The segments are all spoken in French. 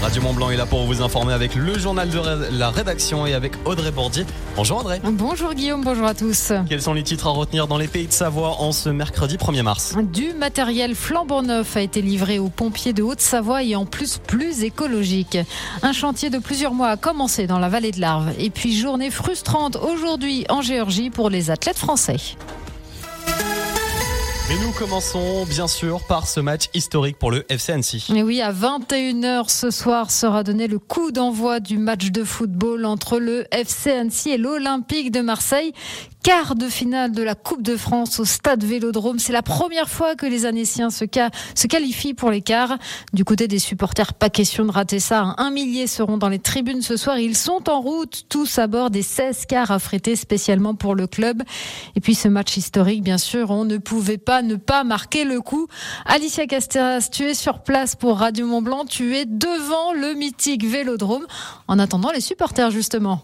Radio Mont Blanc est là pour vous informer avec le journal de la rédaction et avec Audrey Bordier. Bonjour Audrey. Bonjour Guillaume, bonjour à tous. Quels sont les titres à retenir dans les pays de Savoie en ce mercredi 1er mars Du matériel flambant neuf a été livré aux pompiers de Haute-Savoie et en plus plus écologique. Un chantier de plusieurs mois a commencé dans la vallée de l'Arve. Et puis journée frustrante aujourd'hui en Géorgie pour les athlètes français. Et nous commençons bien sûr par ce match historique pour le FC Annecy. Et oui, à 21h ce soir sera donné le coup d'envoi du match de football entre le FC Annecy et l'Olympique de Marseille quart de finale de la Coupe de France au stade Vélodrome. C'est la première fois que les Annéciens se, qualifient pour les quarts. Du côté des supporters, pas question de rater ça. Un millier seront dans les tribunes ce soir. Ils sont en route, tous à bord des 16 quarts affrétés spécialement pour le club. Et puis ce match historique, bien sûr, on ne pouvait pas ne pas marquer le coup. Alicia Casteras, tu es sur place pour Radio Mont Blanc. Tu es devant le mythique Vélodrome en attendant les supporters justement.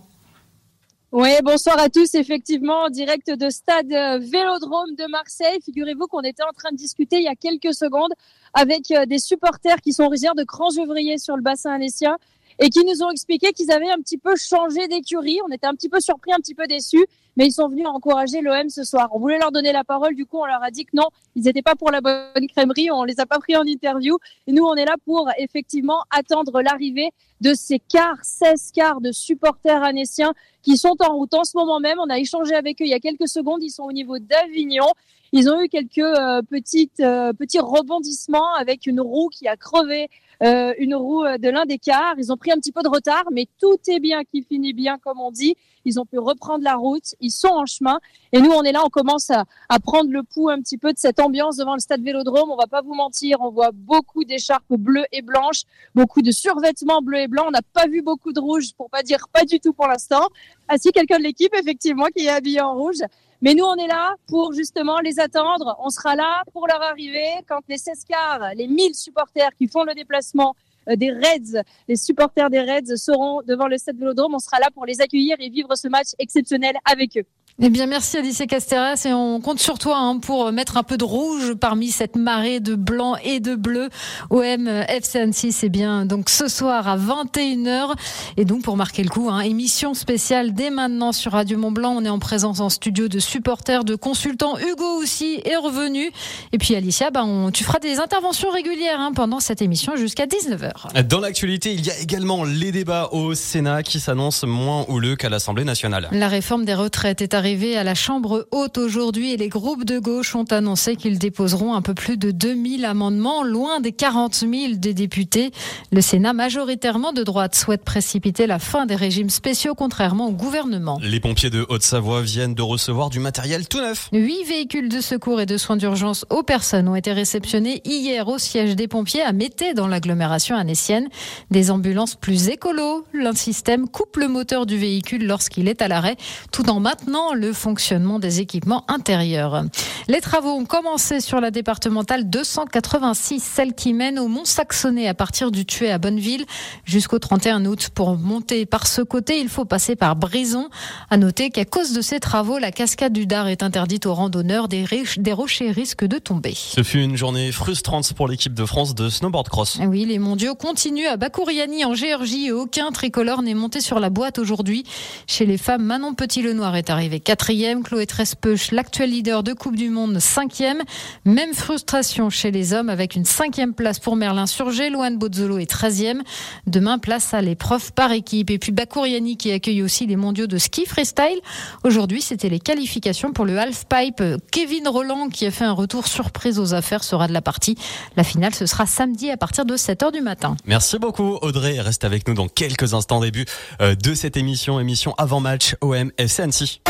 Oui, bonsoir à tous. Effectivement, en direct de stade euh, Vélodrome de Marseille. Figurez-vous qu'on était en train de discuter il y a quelques secondes avec euh, des supporters qui sont originaires de Crans-Gevrier sur le bassin alessien et qui nous ont expliqué qu'ils avaient un petit peu changé d'écurie. On était un petit peu surpris, un petit peu déçus, mais ils sont venus encourager l'OM ce soir. On voulait leur donner la parole, du coup on leur a dit que non, ils n'étaient pas pour la bonne crèmerie, on les a pas pris en interview. Et nous on est là pour effectivement attendre l'arrivée de ces quarts, 16 quarts de supporters anéciens qui sont en route en ce moment même. On a échangé avec eux il y a quelques secondes, ils sont au niveau d'Avignon. Ils ont eu quelques euh, petites, euh, petits rebondissements avec une roue qui a crevé euh, une roue de l'un des cars. Ils ont pris un petit peu de retard, mais tout est bien qui finit bien, comme on dit. Ils ont pu reprendre la route. Ils sont en chemin. Et nous, on est là, on commence à, prendre le pouls un petit peu de cette ambiance devant le stade Vélodrome. On va pas vous mentir, on voit beaucoup d'écharpes bleues et blanches, beaucoup de survêtements bleus et blancs. On n'a pas vu beaucoup de rouge, pour pas dire pas du tout pour l'instant. Ah si, quelqu'un de l'équipe, effectivement, qui est habillé en rouge. Mais nous, on est là pour justement les attendre. On sera là pour leur arrivée quand les 16 quarts, les 1000 supporters qui font le déplacement des Reds, les supporters des Reds seront devant le stade Vélodrome. On sera là pour les accueillir et vivre ce match exceptionnel avec eux. Eh bien, merci Alice Casteras et on compte sur toi hein, pour mettre un peu de rouge parmi cette marée de blanc et de bleu. OM FC Annecy, c'est bien donc ce soir à 21h et donc pour marquer le coup, hein, émission spéciale dès maintenant sur Radio Mont Blanc. On est en présence en studio de supporters, de consultants. Hugo aussi est revenu et puis Alicia, bah, on, tu feras des interventions régulières hein, pendant cette émission jusqu'à 19h. Dans l'actualité, il y a également les débats au Sénat qui s'annoncent moins houleux qu'à l'Assemblée nationale. La réforme des retraites est arrivé à la Chambre haute aujourd'hui et les groupes de gauche ont annoncé qu'ils déposeront un peu plus de 2000 amendements, loin des 40 000 des députés. Le Sénat, majoritairement de droite, souhaite précipiter la fin des régimes spéciaux, contrairement au gouvernement. Les pompiers de Haute-Savoie viennent de recevoir du matériel tout neuf. Huit véhicules de secours et de soins d'urgence aux personnes ont été réceptionnés hier au siège des pompiers à Mété, dans l'agglomération anécienne. Des ambulances plus écolo. L'un système coupe le moteur du véhicule lorsqu'il est à l'arrêt, tout en maintenant le fonctionnement des équipements intérieurs. Les travaux ont commencé sur la départementale 286, celle qui mène au Mont-Saxonnet à partir du Tué à Bonneville jusqu'au 31 août. Pour monter par ce côté, il faut passer par Brison. À noter qu'à cause de ces travaux, la cascade du Dard est interdite aux randonneurs. Des, des rochers risquent de tomber. Ce fut une journée frustrante pour l'équipe de France de snowboard cross. Oui, les mondiaux continuent à Bakouriani en Géorgie et aucun tricolore n'est monté sur la boîte aujourd'hui. Chez les femmes, Manon Petit-Lenoir est arrivé quatrième, Chloé Trespeuch, l'actuel leader de Coupe du Monde, cinquième. Même frustration chez les hommes avec une cinquième place pour Merlin Surgé, Loane Bozzolo est treizième. Demain, place à l'épreuve par équipe. Et puis Bakouriani qui accueille aussi les mondiaux de ski freestyle. Aujourd'hui, c'était les qualifications pour le half-pipe. Kevin Roland qui a fait un retour surprise aux affaires sera de la partie. La finale, ce sera samedi à partir de 7h du matin. Merci beaucoup Audrey. Reste avec nous dans quelques instants début euh, de cette émission, émission avant match OM FC.